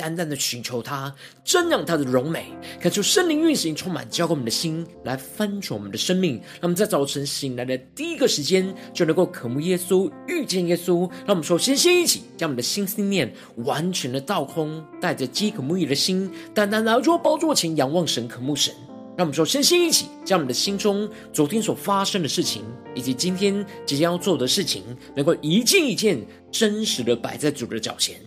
单单的寻求他，瞻仰他的荣美，感受圣灵运行，充满交给我们的心，来翻转我们的生命。让我们在早晨醒来的第一个时间，就能够渴慕耶稣，遇见耶稣。让我们首先先一起将我们的心思念完全的倒空，带着饥渴慕义的心，单单来到宝座前仰望神，渴慕神。让我们首先先一起将我们的心中昨天所发生的事情，以及今天即将要做的事情，能够一件一件真实的摆在主的脚前。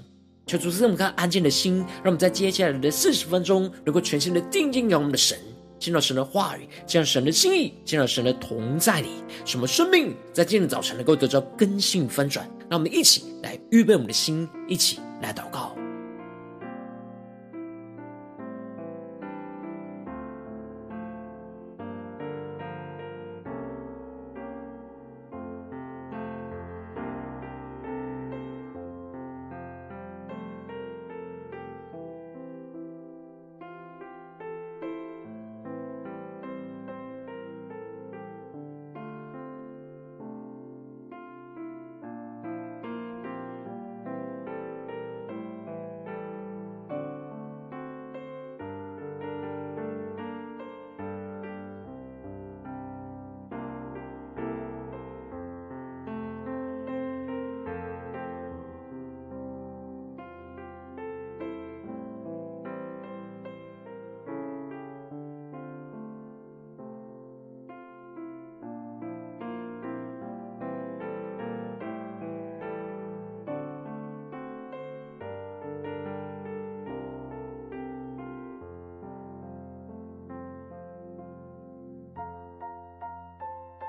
求主赐我们看安静的心，让我们在接下来的四十分钟，能够全心的定睛仰望我们的神，见到神的话语，见到神的心意，见到神的同在里，什么生命在今天早晨能够得到更新翻转。让我们一起来预备我们的心，一起来祷告。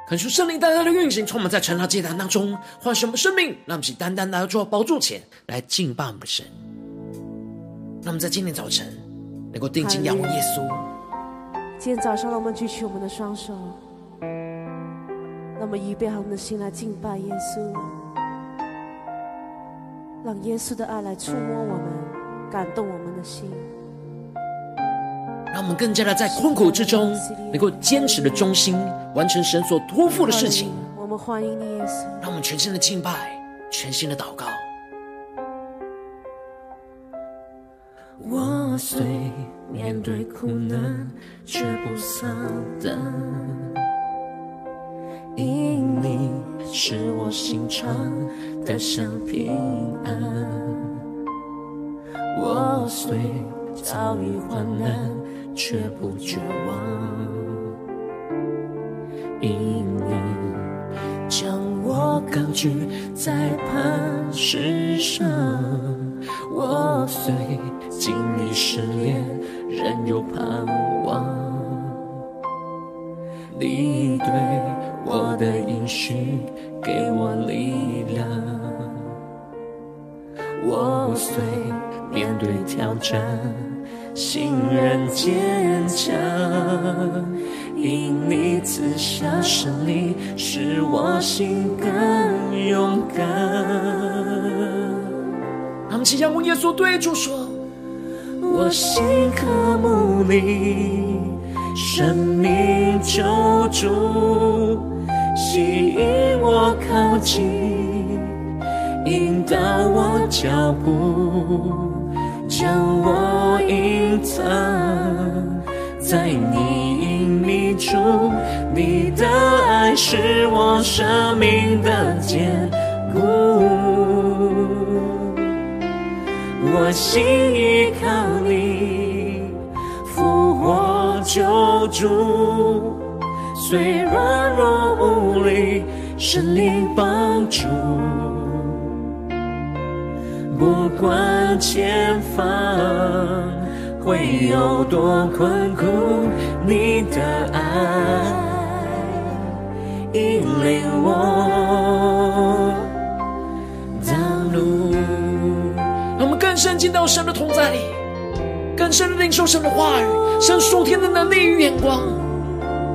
恳求圣灵单单的运行，充满在晨祷祭坛当中，唤醒我们生命，让我们起单单来到主的宝座前来敬拜我们的神。让我们在今天早晨能够定睛仰望耶稣。今天早上，让我们举起我们的双手，让我们预备好我们的心来敬拜耶稣，让耶稣的爱来触摸我们，感动我们的心。让我们更加的在困苦之中，能够坚持的忠心，完成神所托付的事情。我们欢迎你，耶稣。让我们全心的敬拜，全心的祷告。我虽面对苦难，却不丧胆，因你是我心常得享平安。我虽遭遇患难。却不绝望，因你将我高举在磐石上。我虽经历试炼，仍有盼望。你对我的应许给我力量。我虽面对挑战。心仍坚强，因你赐下胜利，使我心更勇敢。他们即将问耶稣对主说：“我心渴慕你，生命救主，吸引我靠近，引导我脚步。”将我隐藏在你隐秘处，你的爱是我生命的坚固。我心依靠你，复活救主，虽软弱无力，神灵帮助。不管前方会有多困苦，你的爱引领我道路。让我们更深进到神的同在里，更深的领受神的话语，神属天的能力与眼光，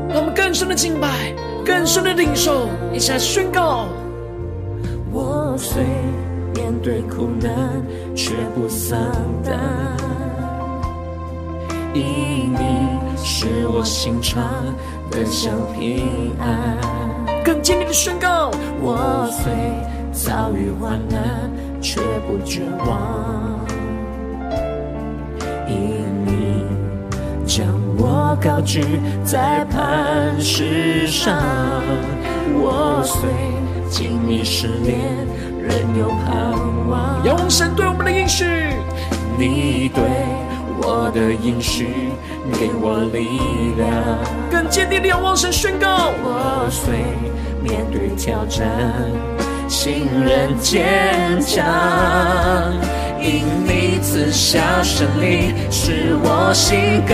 让我们更深的敬拜，更深的领受，一起来宣告。我虽面对苦难，却不丧胆，因你是我心常得享平安。更坚定的宣告。我虽遭遇患难，却不绝望，因你将我高举在磐石上。我虽经历试炼，仍有盼望。仰望神对我们的应许，你对我的应许，给我力量。更坚定的仰望神宣告。我虽面对挑战，信任坚强，因你赐下胜利，使我心更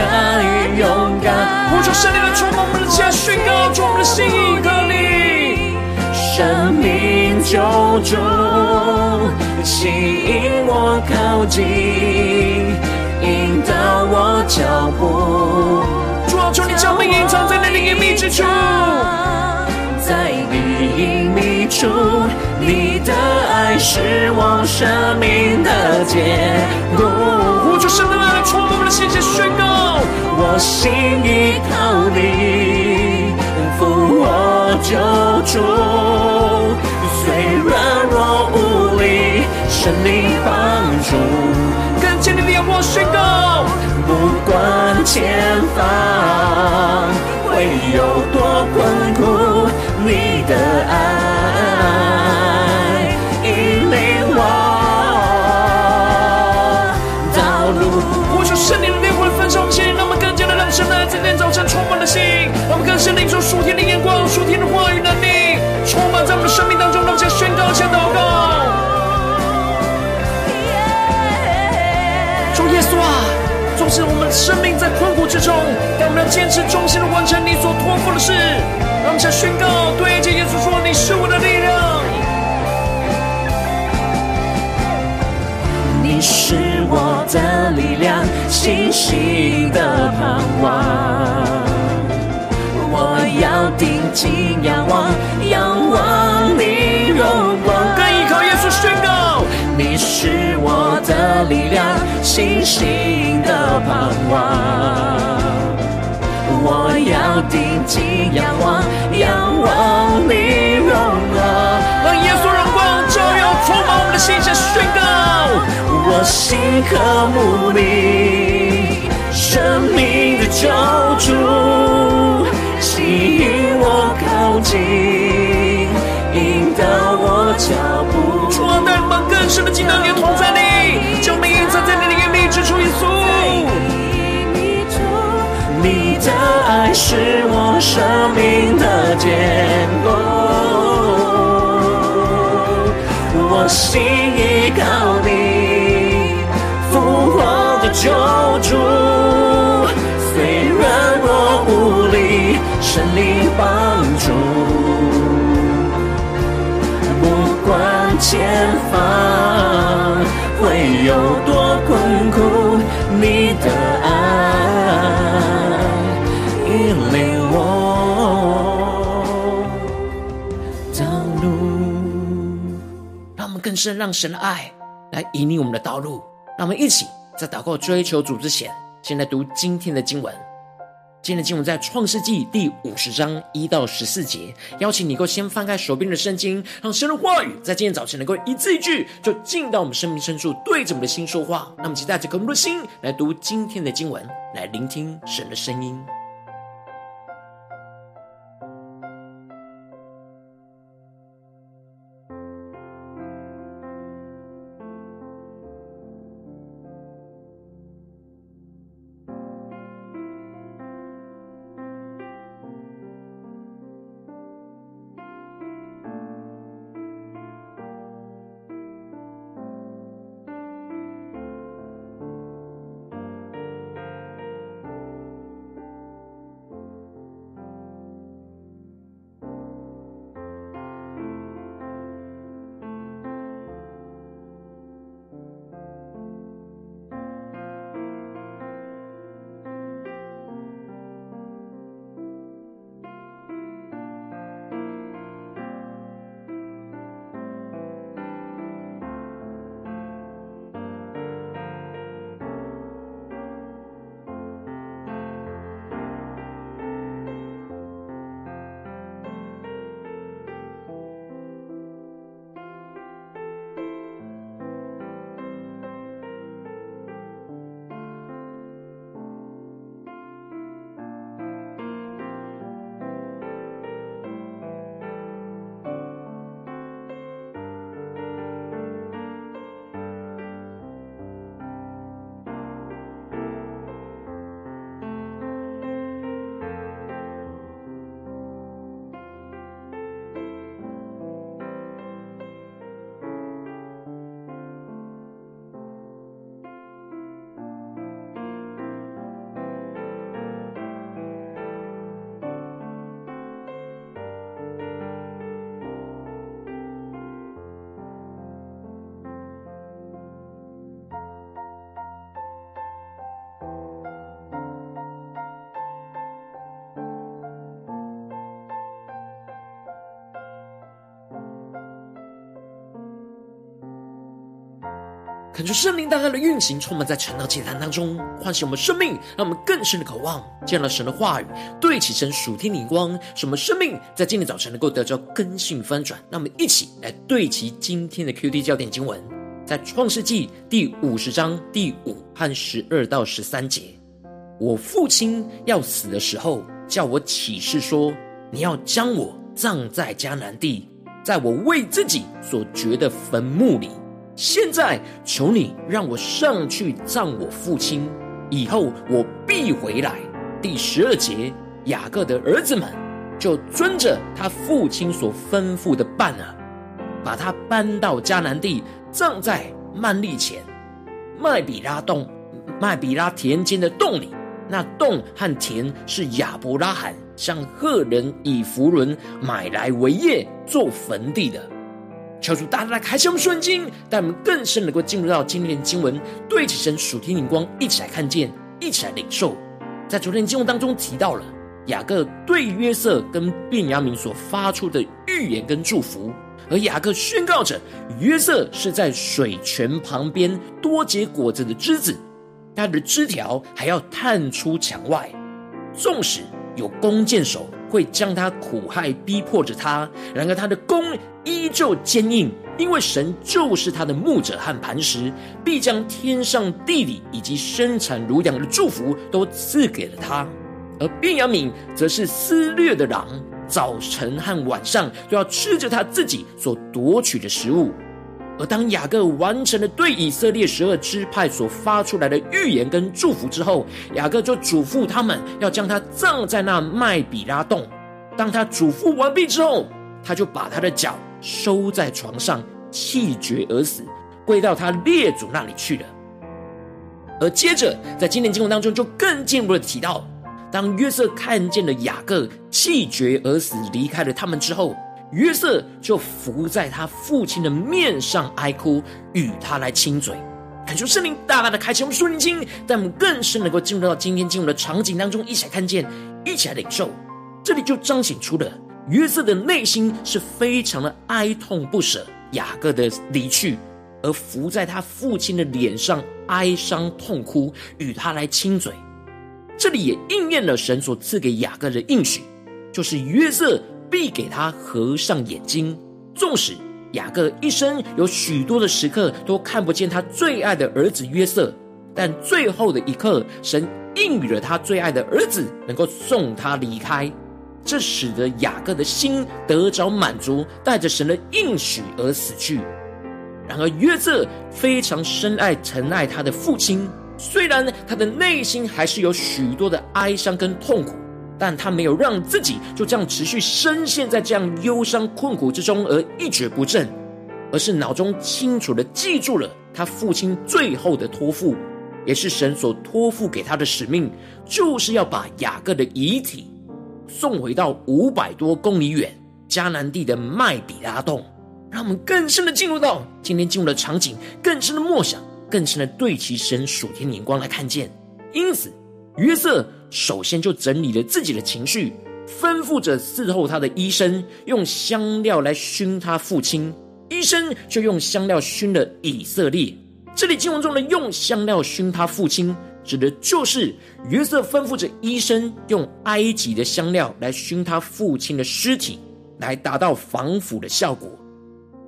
勇敢。呼求圣灵来充满我们的家，宣告出我们的心和你，生命救主，吸引我靠近，引导我脚步。主啊，求你将我隐藏在那里隐秘之处。在你隐秘处，你的爱是我生命的坚固。呼求圣灵来充满我们的心，宣告：我心依靠你，扶我救主，虽软弱无力，神灵帮助。更坚定的仰望宣告：不管前方会有多困苦。你的爱引领我道路。呼求圣灵的烈火焚烧我们心，让我们更加的让神来在今天早晨充满坚持忠心的完成你所托付的事。让我们宣告，对着耶稣说：“你是我的力量，你是我的力量，信心的盼望。我要定睛仰望，仰望你荣光。更依靠耶稣宣告，你是我的力量，信心的盼望。”我要定睛仰望，仰望你荣光，让耶稣荣光照耀充满我们的心，下宣告：我心渴慕你，生命的救主，吸引我靠近，引导我脚步。主啊，带领更深的进到你的同在里，将我们隐藏在你的隐秘之处，耶稣。是我生命的坚固，我心依靠你，复活的救主，虽然我无力，神灵帮助，不管前方会有多困苦，你的更深让神的爱来引领我们的道路，让我们一起在祷告追求主之前，先来读今天的经文。今天的经文在创世纪第五十章一到十四节。邀请你够先翻开手边的圣经，让神的话语在今天早晨能够一字一句，就进到我们生命深处，对着我们的心说话。那么，期待着更多的心来读今天的经文，来聆听神的声音。恳求圣灵大大的运行，充满在晨祷祭坛当中，唤醒我们生命，让我们更深的渴望见了神的话语，对齐神属天灵光，使我们生命在今天早晨能够得到更新翻转。让我们一起来对齐今天的 QD 焦点经文，在创世纪第五十章第五和十二到十三节。我父亲要死的时候，叫我起誓说：你要将我葬在迦南地，在我为自己所掘的坟墓里。现在求你让我上去葬我父亲，以后我必回来。第十二节，雅各的儿子们就遵着他父亲所吩咐的办了，把他搬到迦南地，葬在曼利前麦比拉洞、麦比拉田间的洞里。那洞和田是亚伯拉罕向赫人以弗伦买来为业做坟地的。求主大大的开启我们圣经，带我们更深能够进入到今天的经文，对起神属天灵光，一起来看见，一起来领受。在昨天经文当中提到了雅各对约瑟跟便雅悯所发出的预言跟祝福，而雅各宣告着约瑟是在水泉旁边多结果子的枝子，他的枝条还要探出墙外，纵使有弓箭手会将他苦害逼迫着他，然而他的弓依旧坚硬，因为神就是他的牧者和磐石，必将天上地里以及生产乳羊的祝福都赐给了他。而便雅悯则是撕裂的狼，早晨和晚上都要吃着他自己所夺取的食物。而当雅各完成了对以色列十二支派所发出来的预言跟祝福之后，雅各就嘱咐他们要将他葬在那麦比拉洞。当他嘱咐完毕之后，他就把他的脚收在床上，气绝而死，归到他列祖那里去了。而接着在今天经文当中，就更进一步的提到，当约瑟看见了雅各气绝而死，离开了他们之后，约瑟就伏在他父亲的面上哀哭，与他来亲嘴。恳求圣灵大大的开启我们属灵经，让我们更深能够进入到今天进入的场景当中，一起来看见，一起来领受。这里就彰显出了约瑟的内心是非常的哀痛不舍雅各的离去，而伏在他父亲的脸上哀伤痛哭，与他来亲嘴。这里也应验了神所赐给雅各的应许，就是约瑟必给他合上眼睛。纵使雅各一生有许多的时刻都看不见他最爱的儿子约瑟，但最后的一刻，神应允了他最爱的儿子能够送他离开。这使得雅各的心得着满足，带着神的应许而死去。然而约瑟非常深爱疼爱他的父亲，虽然他的内心还是有许多的哀伤跟痛苦，但他没有让自己就这样持续深陷在这样忧伤困苦之中而一蹶不振，而是脑中清楚的记住了他父亲最后的托付，也是神所托付给他的使命，就是要把雅各的遗体。送回到五百多公里远迦南地的麦比拉洞，让我们更深的进入到今天进入的场景，更深的默想，更深的对其神属天的眼光来看见。因此，约瑟首先就整理了自己的情绪，吩咐着伺候他的医生用香料来熏他父亲，医生就用香料熏了以色列。这里经文中的用香料熏他父亲。指的就是约瑟吩咐着医生用埃及的香料来熏他父亲的尸体，来达到防腐的效果。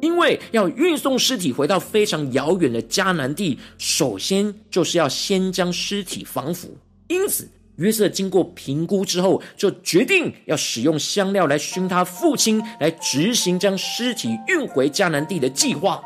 因为要运送尸体回到非常遥远的迦南地，首先就是要先将尸体防腐。因此，约瑟经过评估之后，就决定要使用香料来熏他父亲，来执行将尸体运回迦南地的计划。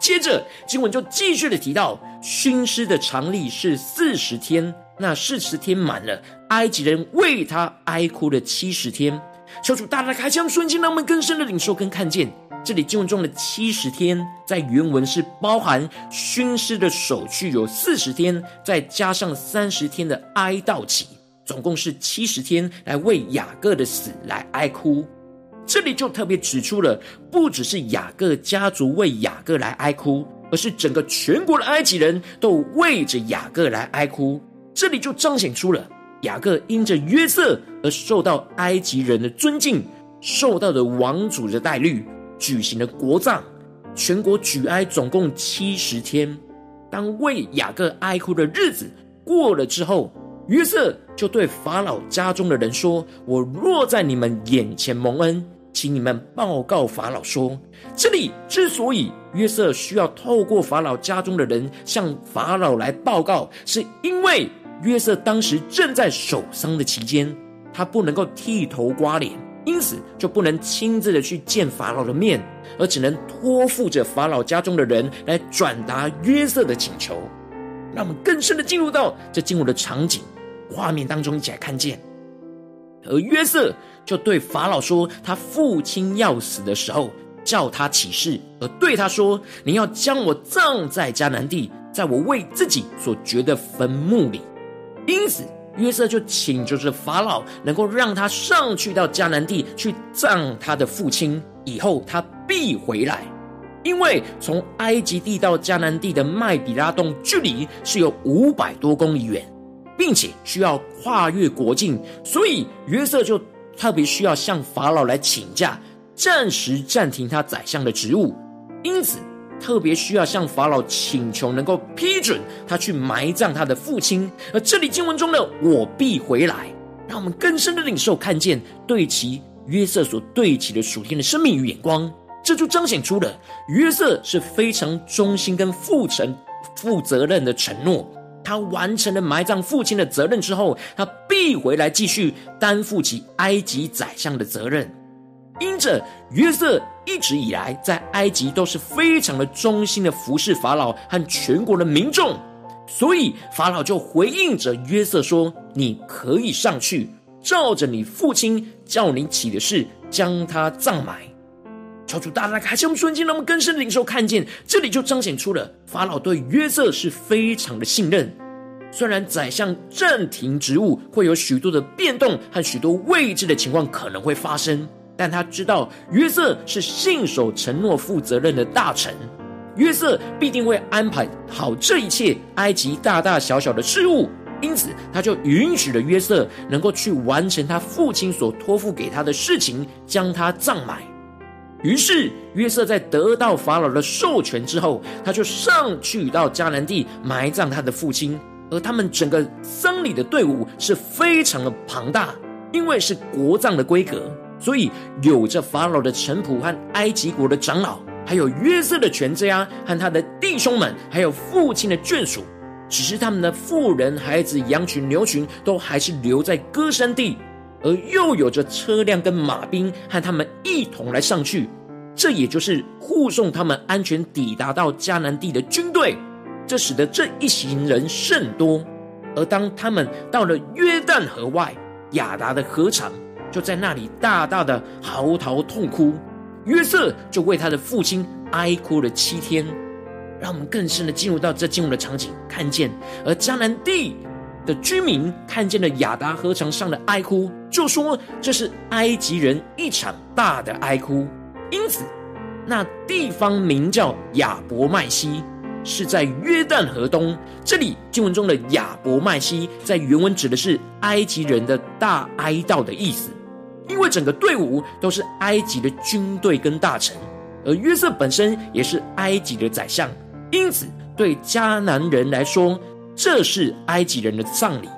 接着经文就继续的提到，熏尸的常例是四十天，那四十天满了，埃及人为他哀哭了七十天。求主大大开枪，瞬间让我们更深的领受跟看见，这里经文中的七十天，在原文是包含熏尸的手续有四十天，再加上三十天的哀悼期，总共是七十天，来为雅各的死来哀哭。这里就特别指出了，不只是雅各家族为雅各来哀哭，而是整个全国的埃及人都为着雅各来哀哭。这里就彰显出了雅各因着约瑟而受到埃及人的尊敬，受到的王族的待遇，举行了国葬，全国举哀总共七十天。当为雅各哀哭的日子过了之后，约瑟就对法老家中的人说：“我若在你们眼前蒙恩，请你们报告法老说，这里之所以约瑟需要透过法老家中的人向法老来报告，是因为约瑟当时正在守丧的期间，他不能够剃头刮脸。”因此，就不能亲自的去见法老的面，而只能托付着法老家中的人来转达约瑟的请求。让我们更深的进入到这经文的场景画面当中，一起来看见。而约瑟就对法老说：“他父亲要死的时候，叫他起誓，而对他说：‘你要将我葬在迦南地，在我为自己所掘的坟墓里。’因此。”约瑟就请求着法老，能够让他上去到迦南地去葬他的父亲，以后他必回来。因为从埃及地到迦南地的麦比拉洞距离是有五百多公里远，并且需要跨越国境，所以约瑟就特别需要向法老来请假，暂时暂停他宰相的职务。因此。特别需要向法老请求，能够批准他去埋葬他的父亲。而这里经文中的“我必回来”，让我们更深的领受看见对齐约瑟所对齐的属天的生命与眼光，这就彰显出了约瑟是非常忠心跟负责负责任的承诺。他完成了埋葬父亲的责任之后，他必回来继续担负起埃及宰相的责任。因着约瑟一直以来在埃及都是非常的忠心的服侍法老和全国的民众，所以法老就回应着约瑟说：“你可以上去，照着你父亲叫你起的事，将他葬埋。”超出大大开启我们瞬间，那么更深的领受看见，这里就彰显出了法老对约瑟是非常的信任。虽然宰相暂停职务会有许多的变动和许多未知的情况可能会发生。但他知道约瑟是信守承诺、负责任的大臣，约瑟必定会安排好这一切埃及大大小小的事务，因此他就允许了约瑟能够去完成他父亲所托付给他的事情，将他葬埋。于是约瑟在得到法老的授权之后，他就上去到迦南地埋葬他的父亲，而他们整个丧礼的队伍是非常的庞大，因为是国葬的规格。所以，有着法老的臣仆和埃及国的长老，还有约瑟的全家和他的弟兄们，还有父亲的眷属，只是他们的妇人、孩子、羊群、牛群都还是留在歌珊地，而又有着车辆跟马兵和他们一同来上去。这也就是护送他们安全抵达到迦南地的军队。这使得这一行人甚多。而当他们到了约旦河外亚达的河场。就在那里大大的嚎啕痛哭，约瑟就为他的父亲哀哭了七天。让我们更深的进入到这经文的场景，看见而迦南地的居民看见了亚达河床上的哀哭，就说这是埃及人一场大的哀哭。因此，那地方名叫亚伯麦西，是在约旦河东。这里经文中的亚伯麦西，在原文指的是埃及人的大哀悼的意思。因为整个队伍都是埃及的军队跟大臣，而约瑟本身也是埃及的宰相，因此对迦南人来说，这是埃及人的葬礼。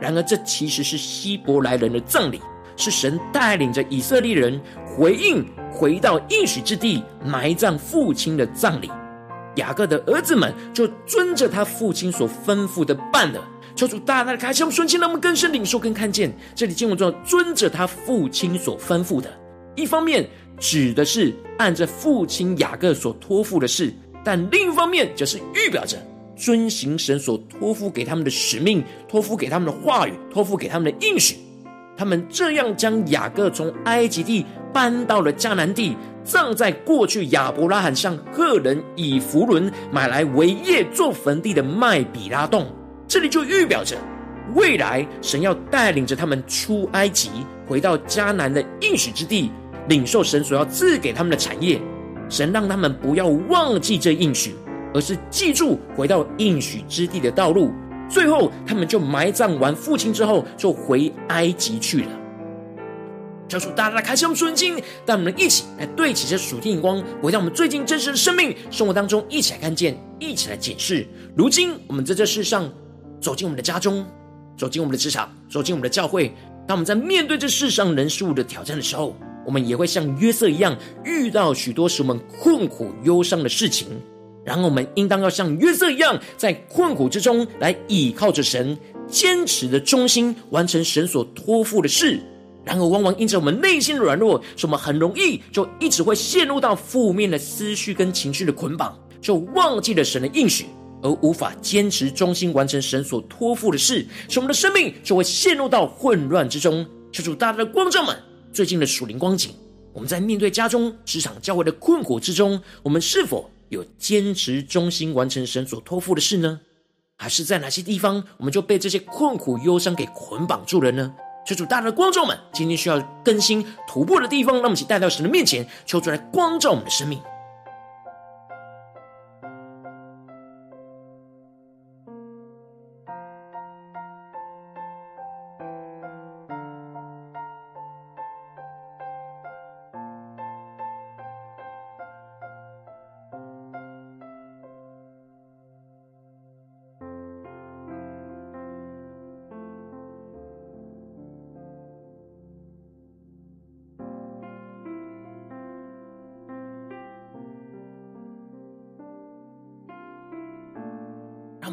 然而，这其实是希伯来人的葬礼，是神带领着以色列人回应，回到应许之地埋葬父亲的葬礼。雅各的儿子们就遵着他父亲所吩咐的办了。求主大大的开启我们瞬间，让我们更深领受跟看见。这里经文中遵着他父亲所吩咐的，一方面指的是按着父亲雅各所托付的事，但另一方面则是预表着遵行神所托付给他们的使命，托付给他们的话语，托付给他们的应许。他们这样将雅各从埃及地搬到了迦南地，葬在过去亚伯拉罕向赫人以弗伦买来为业做坟地的麦比拉洞。这里就预表着，未来神要带领着他们出埃及，回到迦南的应许之地，领受神所要赐给他们的产业。神让他们不要忘记这应许，而是记住回到应许之地的道路。最后，他们就埋葬完父亲之后，就回埃及去了。求主大大开启我们属灵经，带我们一起来对齐这属天眼光，回到我们最近真实的生命生活当中，一起来看见，一起来检视。如今我们在这世上走进我们的家中，走进我们的职场，走进我们的教会。当我们在面对这世上人事物的挑战的时候，我们也会像约瑟一样，遇到许多使我们困苦忧伤的事情。然后我们应当要像约瑟一样，在困苦之中来倚靠着神，坚持的忠心，完成神所托付的事。然而，往往因着我们内心的软弱，使我们很容易就一直会陷入到负面的思绪跟情绪的捆绑，就忘记了神的应许，而无法坚持忠心完成神所托付的事，使我们的生命就会陷入到混乱之中。求主大大的光照们，最近的属灵光景，我们在面对家中、职场、教会的困苦之中，我们是否有坚持忠心完成神所托付的事呢？还是在哪些地方，我们就被这些困苦忧伤给捆绑住了呢？求主大大的光照们，今天需要更新突破的地方，让我们一起带到神的面前，求主来光照我们的生命。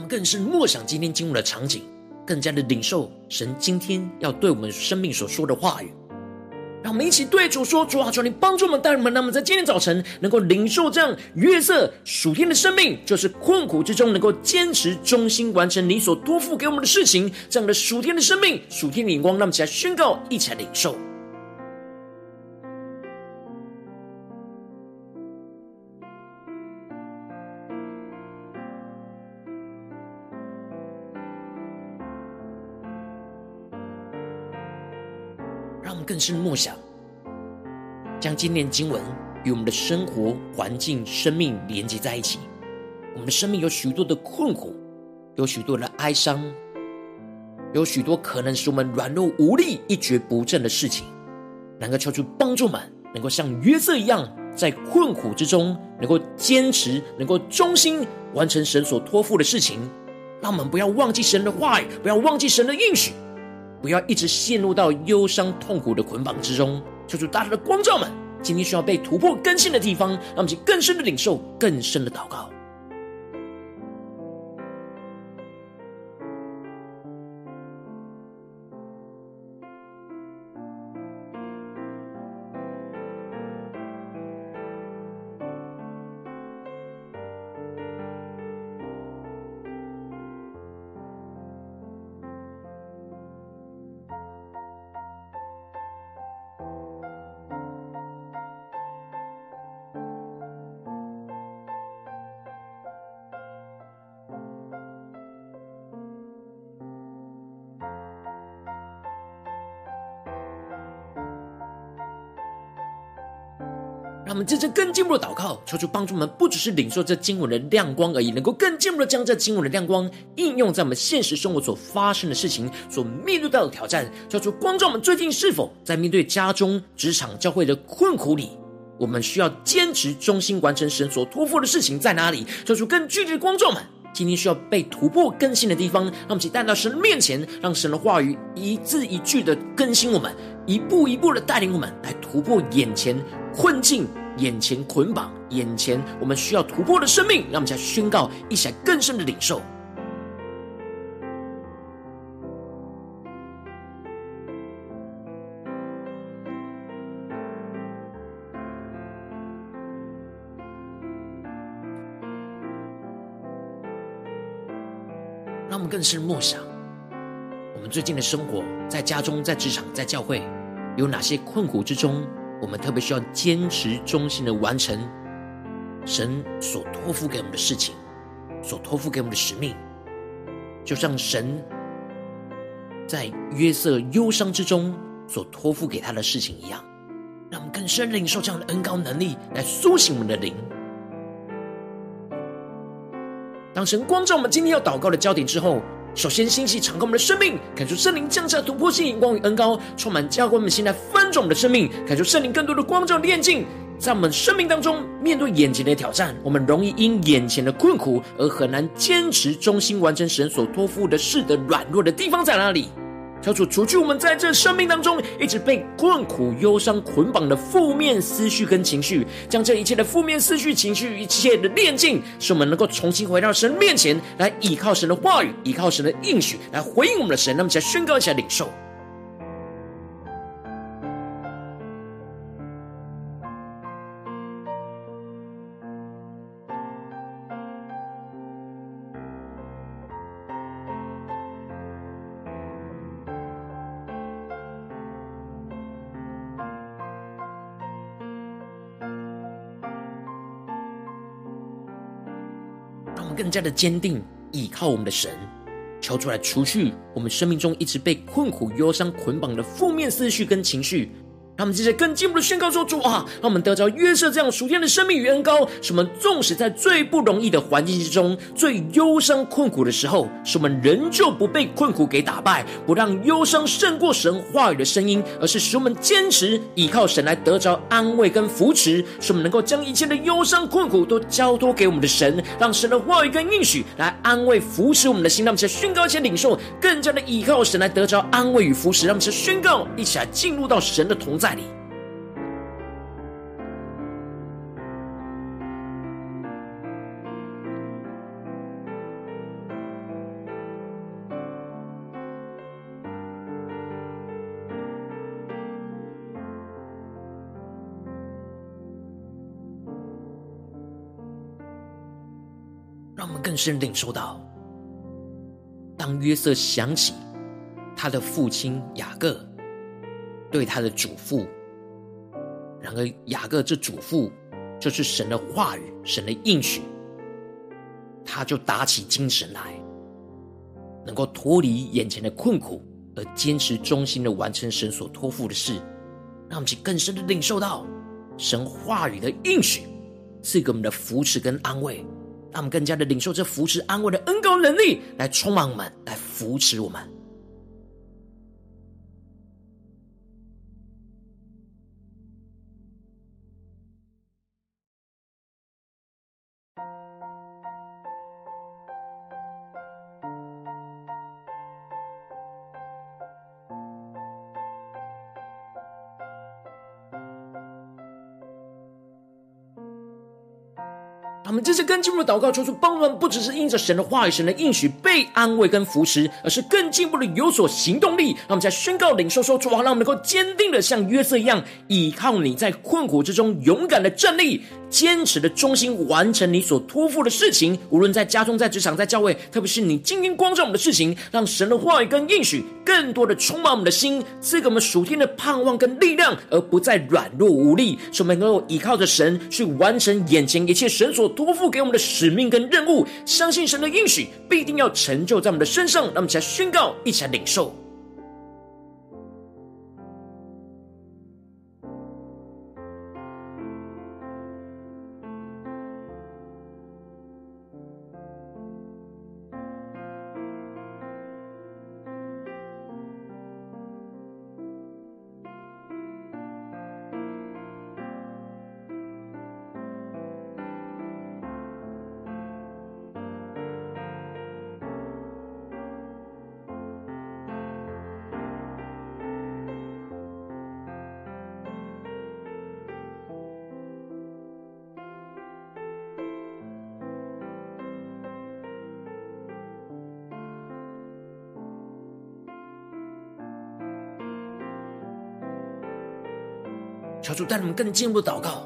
更是默想今天经文的场景，更加的领受神今天要对我们生命所说的话语。让我们一起对主说：“主啊，求你帮助我们，带领们，让我们在今天早晨能够领受这样月色属天的生命，就是困苦之中能够坚持忠心完成你所托付给我们的事情，这样的属天的生命、属天的眼光，让我们起来宣告，一起来领受。”更是梦想，将今天经文与我们的生活环境、生命连接在一起。我们的生命有许多的困苦，有许多的哀伤，有许多可能使我们软弱无力、一蹶不振的事情。能够求助帮助们，能够像约瑟一样，在困苦之中能够坚持，能够忠心完成神所托付的事情。让我们不要忘记神的话语，不要忘记神的应许。不要一直陷入到忧伤痛苦的捆绑之中，求主大大的光照们，今天需要被突破更新的地方，让我们去更深的领受，更深的祷告。我们真正更进一步的祷告，求主帮助我们，不只是领受这经文的亮光而已，能够更进一步的将这经文的亮光应用在我们现实生活所发生的事情、所面对到的挑战。求主光照我们，最近是否在面对家中、职场、教会的困苦里，我们需要坚持忠心完成神所托付的事情在哪里？求主更具体的光照们，今天需要被突破更新的地方，让我们一起带到神的面前，让神的话语一字一句的更新我们，一步一步的带领我们来突破眼前困境、眼前捆绑、眼前我们需要突破的生命，让我们再宣告，一起来更深的领受。让我们更深默想，我们最近的生活，在家中、在职场、在教会，有哪些困苦之中？我们特别需要坚持忠心的完成神所托付给我们的事情，所托付给我们的使命，就像神在约瑟忧伤之中所托付给他的事情一样，让我们更深领受这样的恩高能力，来苏醒我们的灵。当神光照我们今天要祷告的焦点之后，首先，兴起敞开我们的生命，感受圣灵降下突破性眼光与恩高，充满教官们现在翻转我们的生命，感受圣灵更多的光照炼境，在我们生命当中，面对眼前的挑战，我们容易因眼前的困苦而很难坚持忠心完成神所托付的事的软弱的地方在哪里？求主除去我们在这生命当中一直被困苦、忧伤捆绑的负面思绪跟情绪，将这一切的负面思绪、情绪、一切的炼净，使我们能够重新回到神面前来，依靠神的话语，依靠神的应许来回应我们的神。那么，起来宣告，一下领受。更加的坚定倚靠我们的神，求出来除去我们生命中一直被困苦、忧伤捆绑的负面思绪跟情绪。他们接着更进一步的宣告说：“主啊，让我们得着约瑟这样属天的生命与恩膏，使我们纵使在最不容易的环境之中、最忧伤困苦的时候，使我们仍旧不被困苦给打败，不让忧伤胜过神话语的声音，而是使我们坚持依靠神来得着安慰跟扶持，使我们能够将一切的忧伤困苦都交托给我们的神，让神的话语跟应许来安慰扶持我们的心。让我们在宣告前领受，更加的依靠神来得着安慰与扶持。让我们在宣告，一起来进入到神的同在。”里，让我们更深领受到，当约瑟想起他的父亲雅各。对他的嘱咐，然而雅各这嘱咐就是神的话语、神的应许，他就打起精神来，能够脱离眼前的困苦，而坚持忠心的完成神所托付的事，让我们去更深的领受到神话语的应许，赐给我们的扶持跟安慰，让我们更加的领受这扶持安慰的恩膏能力，来充满我们，来扶持我们。这次更进一步的祷告，求主帮助，不只是因着神的话语、神的应许被安慰跟扶持，而是更进一步的有所行动力。让我们在宣告领受说，主啊，让我们能够坚定的像约瑟一样，倚靠你在困苦之中勇敢的站立。坚持的忠心完成你所托付的事情，无论在家中、在职场、在教会，特别是你今天光照我们的事情，让神的话语跟应许更多的充满我们的心，赐给我们属天的盼望跟力量，而不再软弱无力，使我们能够依靠着神去完成眼前一切神所托付给我们的使命跟任务，相信神的应许必定要成就在我们的身上。让我们一起来宣告，一起来领受。求主带我们更进一步的祷告，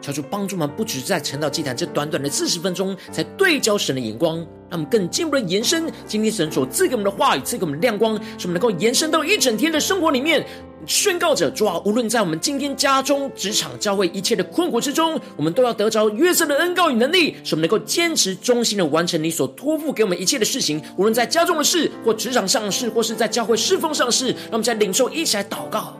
求主帮助我们，不只在晨祷祭坛这短短的四十分钟，才对焦神的眼光，让我们更进一步的延伸今天神所赐给我们的话语，赐给我们亮光，使我们能够延伸到一整天的生活里面，宣告着主啊，无论在我们今天家中、职场、教会一切的困苦之中，我们都要得着约瑟的恩膏与能力，使我们能够坚持忠心的完成你所托付给我们一切的事情，无论在家中的事，或职场上的事，或是在教会侍奉上的事，让我们在领受一起来祷告。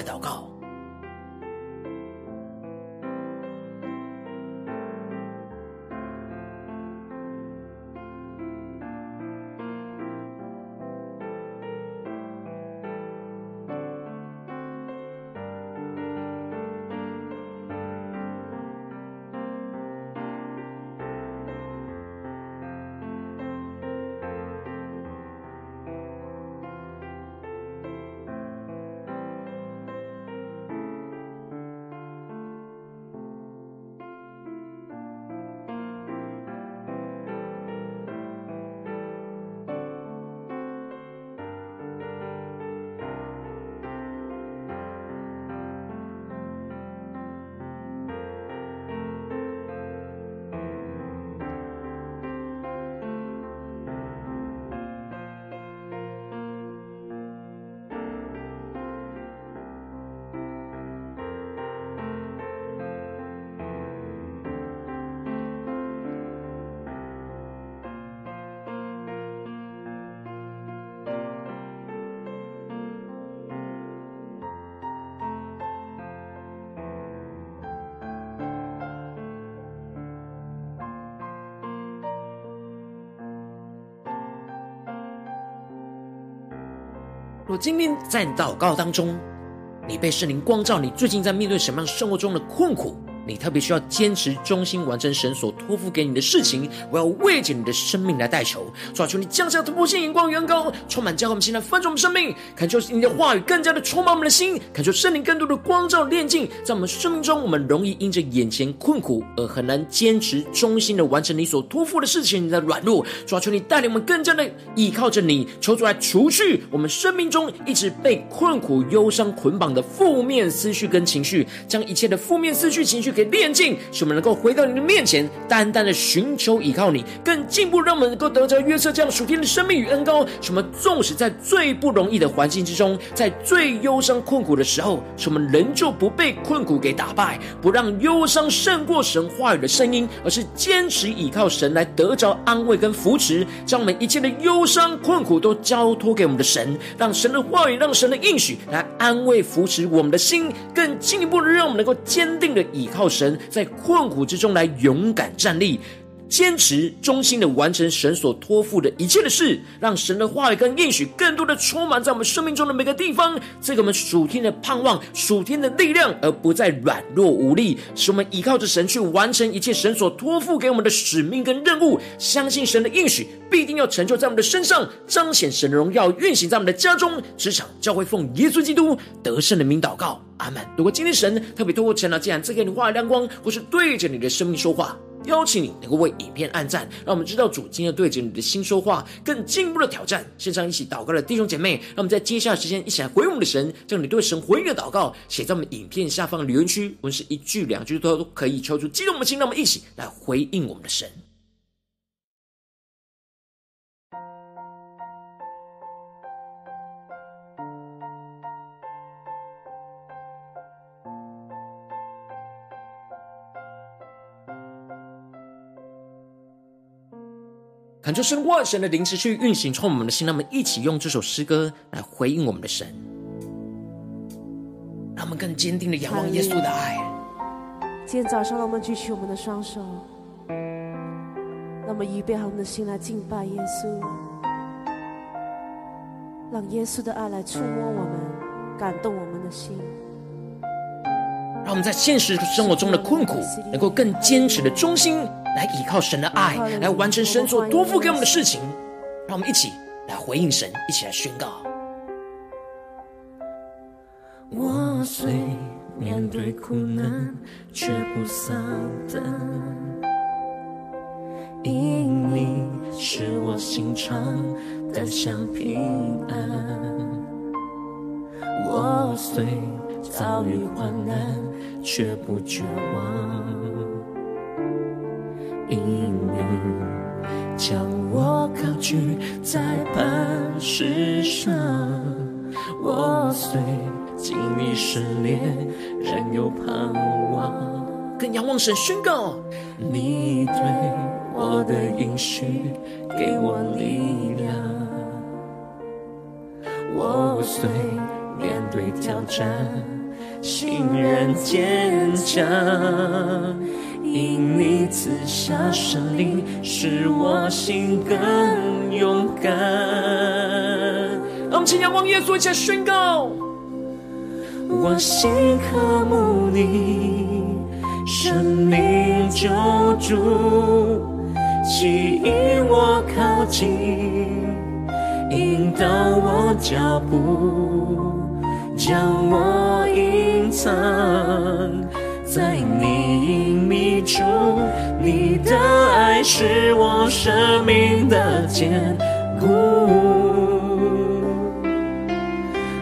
我今天在祷告当中，你被圣灵光照，你最近在面对什么样生活中的困苦？你特别需要坚持忠心完成神所托付给你的事情，我要为着你的生命来代求，抓住，你降下突破性眼光，远高，充满教会我们现在翻转我们生命，恳求你的话语更加的充满我们的心，恳求圣灵更多的光照炼净，在我们生命中，我们容易因着眼前困苦而很难坚持忠心的完成你所托付的事情，你的软弱，抓住，你带领我们更加的依靠着你，求主来除去我们生命中一直被困苦、忧伤捆绑的负面思绪跟情绪，将一切的负面思绪、情绪。给炼净，使我们能够回到你的面前，单单的寻求依靠你，更进一步，让我们能够得着约瑟这样属天的生命与恩膏。使我们纵使在最不容易的环境之中，在最忧伤困苦的时候，使我们仍旧不被困苦给打败，不让忧伤胜过神话语的声音，而是坚持依靠神来得着安慰跟扶持，将我们一切的忧伤困苦都交托给我们的神，让神的话语，让神的应许来安慰扶持我们的心，更进一步的让我们能够坚定的依靠。靠神在困苦之中来勇敢站立，坚持忠心的完成神所托付的一切的事，让神的话语跟应许更多的充满在我们生命中的每个地方，这个我们属天的盼望、属天的力量，而不再软弱无力，使我们依靠着神去完成一切神所托付给我们的使命跟任务，相信神的应许必定要成就在我们的身上，彰显神的荣耀，运行在我们的家中、职场、教会，奉耶稣基督得胜的名祷告，阿门。如果今天神特别透过晨祷，既然赐给你话语亮光，或是对着你的生命说话。邀请你能够为影片按赞，让我们知道主今天对着你的心说话，更进一步的挑战。线上一起祷告的弟兄姐妹，让我们在接下来时间一起来回应我们的神，将你对神回应的祷告写在我们影片下方的留言区，无论是一句两句都都可以抽出激动的心，让我们一起来回应我们的神。恳求神万神的灵持续运行，充满我们的心。让我们一起用这首诗歌来回应我们的神，让我们更坚定的仰望耶稣的爱。今天早上，让我们举起我们的双手，让我们预备好我们的心来敬拜耶稣，让耶稣的爱来触摸我们，感动我们的心。让我们在现实生活中的困苦，能够更坚持的忠心，来依靠神的爱，来完成神所托付给我们的事情。让我们一起来回应神，一起来宣告。我虽面对苦难，却不丧胆，因你是我心常得享平安。我虽遭遇患难，却不绝望，因你将我高举在磐石上。我虽经历试炼，仍有盼望。更仰望神宣告，你对我的应许给我力量，我虽面对挑战，心仍坚强。因你赐下圣灵，使我心更勇敢。让我们请仰望耶稣，一起宣告：我心渴慕你，生命救主，吸引我靠近，引导我脚步，将我隐藏。在你隐秘处，你的爱是我生命的坚固。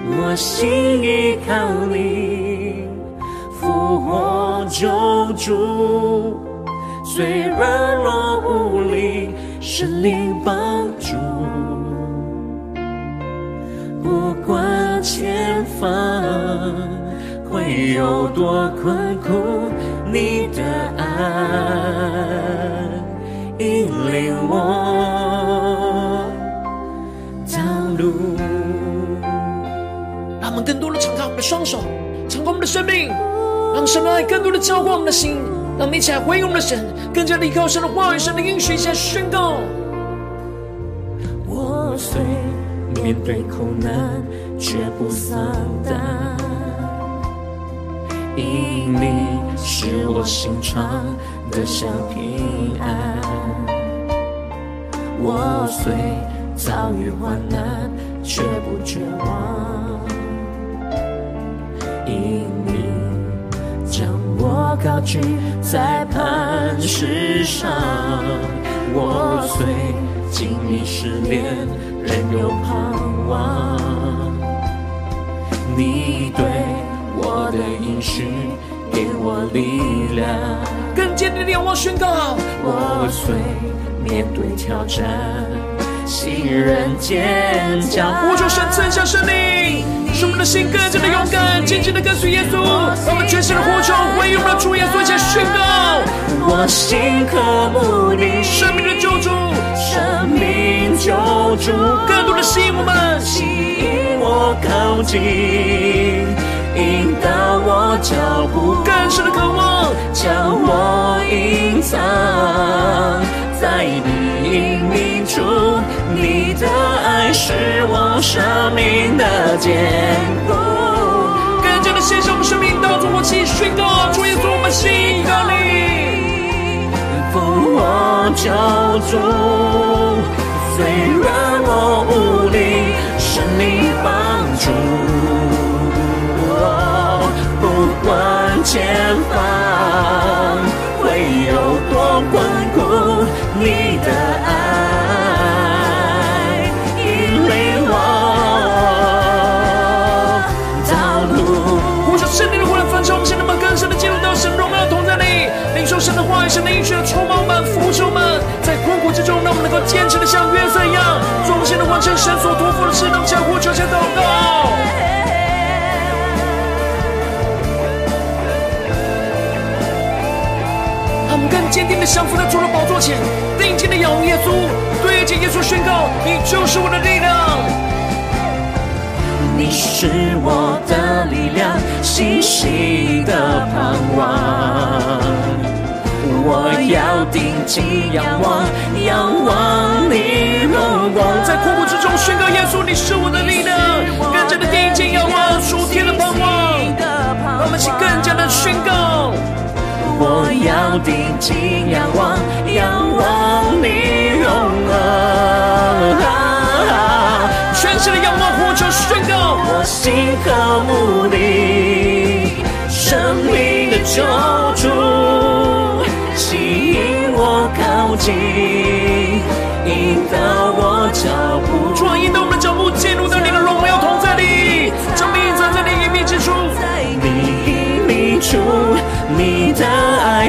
我心依靠你，复活救主，虽软弱无力，神灵帮助，不管前方。会有多困苦，你的爱引领我道路。让我们更多的敞开我们的双手，敞开我们的生命，让神的爱更多的浇灌我们的心，让我们一起来回应我们的神，更加的依靠神的话语、神的应许，一起来宣告。我虽面对苦难，却不丧胆。因你使我心常得享平安，我虽遭遇患难，却不绝望。因你将我高举在磐石上，我虽经历试炼，仍有盼望。你对。我的应许给我力量，更坚定的仰望宣告。我虽面对挑战，心仍坚强。呼求神赐下圣灵，使我们的心更加的勇敢，紧紧的跟随耶稣。让我们全心的呼求，为我们的主耶稣一起宣告。我心渴慕你，生命的救主，生命救主，更多的吸引我们，吸引我靠近。引导我脚步，更深的渴望，将我隐藏在你隐秘处。你的爱是我生命的坚固。更加的献上我们生命，到主我起宣告，主耶稣，我们信靠你，复活救主，虽然我无力，是你帮助。不管前方会有多困苦，你的爱引领我道路。呼求圣灵的火来焚烧，我们现在能更深的进入到神荣耀同在里，领受神的话语，神的应许充满们、扶持们，在困苦之中，让我们能够坚持的像约瑟一样，忠心的完成神所托付的事，让我们向呼求、向祷告。坚定的降服在主的宝座前，定睛的仰望耶稣，对着耶稣宣告：你就是我的力量，你是我的力量，信心的盼望。我要定睛仰望，仰望你荣光。在困苦之中宣告耶稣，你是我的力量，更加的定睛仰望属天的盼望。让我们一起更加的宣告。我要定睛仰望，仰望你荣光，全心的仰望，呼求宣告。我心和目的，生命的救主，吸引我靠近，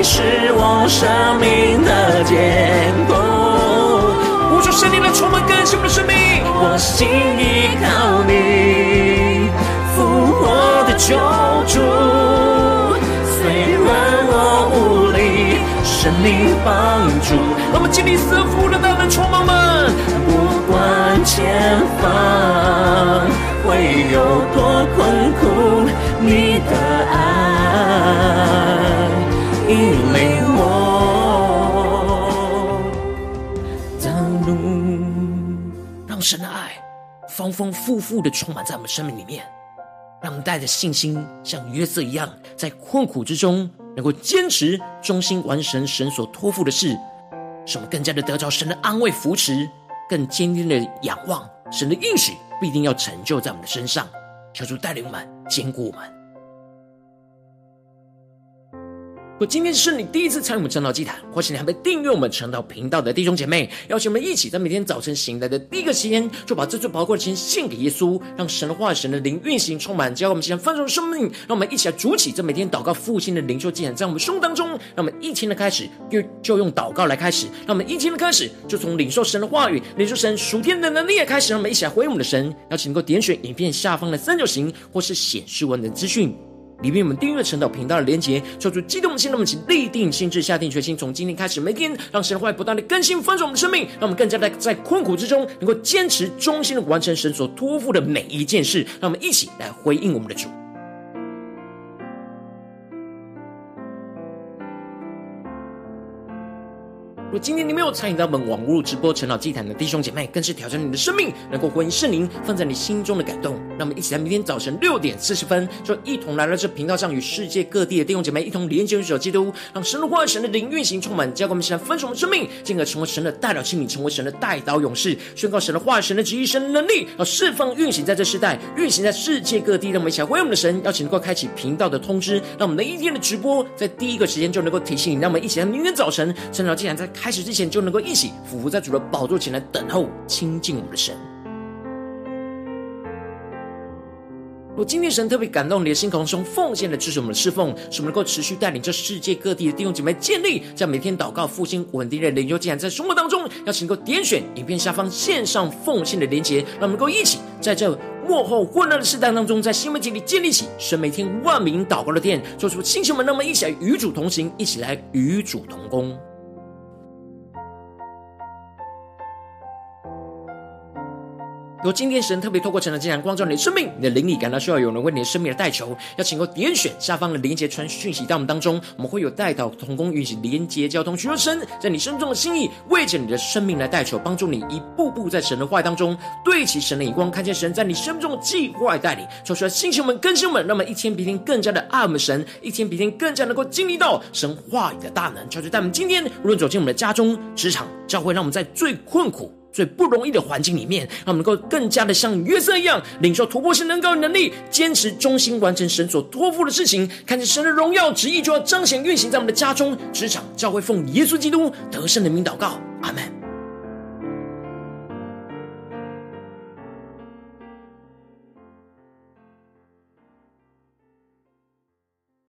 是我生命的坚固，呼求圣灵来充满更新我的生命。我心依靠你，复活的救主。虽然我无力，神灵帮助。让我们经历赐福的大能充满们，不管前方会有多困苦，你的爱引领我道路。让神的爱丰丰富富的充满在我们生命里面。让我们带着信心，像约瑟一样，在困苦之中能够坚持忠心完成神所托付的事，使我们更加的得着神的安慰扶持，更坚定的仰望神的应许必定要成就在我们的身上。求主带领我们，坚固我们。如果今天是你第一次参与我们晨祷祭坛，或是你还没订阅我们晨祷频道的弟兄姐妹，邀请我们一起在每天早晨醒来的第一个时间，就把这最宝贵的时间献给耶稣，让神的话语、神的灵运行充满，教我们现在丰盛的生命。让我们一起来筑起这每天祷告复兴的灵修祭坛，在我们胸当中。让我们一天的开始，就就用祷告来开始；让我们一天的开始，就从领受神的话语、领受神属天的能力也开始。让我们一起来回应我们的神。邀请能够点选影片下方的三角形，或是显示文的资讯。里面我们订阅陈导频道的连结，求主激动的心，让我们一起立定心智，下定决心，从今天开始，每天让神的话语不断的更新翻转我们的生命，让我们更加的在困苦之中，能够坚持忠心的完成神所托付的每一件事。让我们一起来回应我们的主。如果今天你没有参与到我们网络直播陈老祭坛的弟兄姐妹，更是挑战你的生命，能够回应圣灵放在你心中的感动。让我们一起在明天早晨六点四十分，就一同来到这频道上，与世界各地的弟兄姐妹一同连接入主基督，让神的话、神的灵运行充满，教给我们现在分盛的生命，进而成为神的代祷器皿，成为神的代祷勇士，宣告神的话、神的旨意、神的能力，要释放运行在这世代，运行在世界各地。让我们一起来回应我们的神，邀请能够开启频道的通知，让我们的一天的直播在第一个时间就能够提醒你。让我们一起在明天早晨陈老祭坛在开始之前就能够一起俯伏在主的宝座前来等候亲近我们的神。若今天神特别感动你的心，口中奉献的支持我们的侍奉，使我们能够持续带领这世界各地的弟兄姐妹建立在每天祷告复兴稳定的灵修，竟然在生活当中，邀请能够点选影片下方线上奉献的连结，让我们能够一起在这幕后混乱的时代当中，在新媒体里建立起神每天万名祷告的殿，做出星球们，那么一起来与主同行，一起来与主同工。如今天神特别透过晨祷祭坛光照你的生命，你的灵里感到需要有人为你的生命而代求，要请够点选下方的连接传讯息到我们当中，我们会有代祷同工运行连接交通，寻求神在你生中的心意，为着你的生命来代求，帮助你一步步在神的话语当中对齐神的眼光，看见神在你生命中的计划带领，说出来星球们更新们，那么一天比一天更加的爱我们神，一天比一天更加能够经历到神话语的大能，求主带我们今天无论走进我们的家中、职场、教会，让我们在最困苦。最不容易的环境里面，让我们能够更加的像约瑟一样，领受突破性能高的能力，坚持忠心完成神所托付的事情，看见神的荣耀旨意就要彰显运行在我们的家中、职场、教会，奉耶稣基督得胜的名祷告，阿门。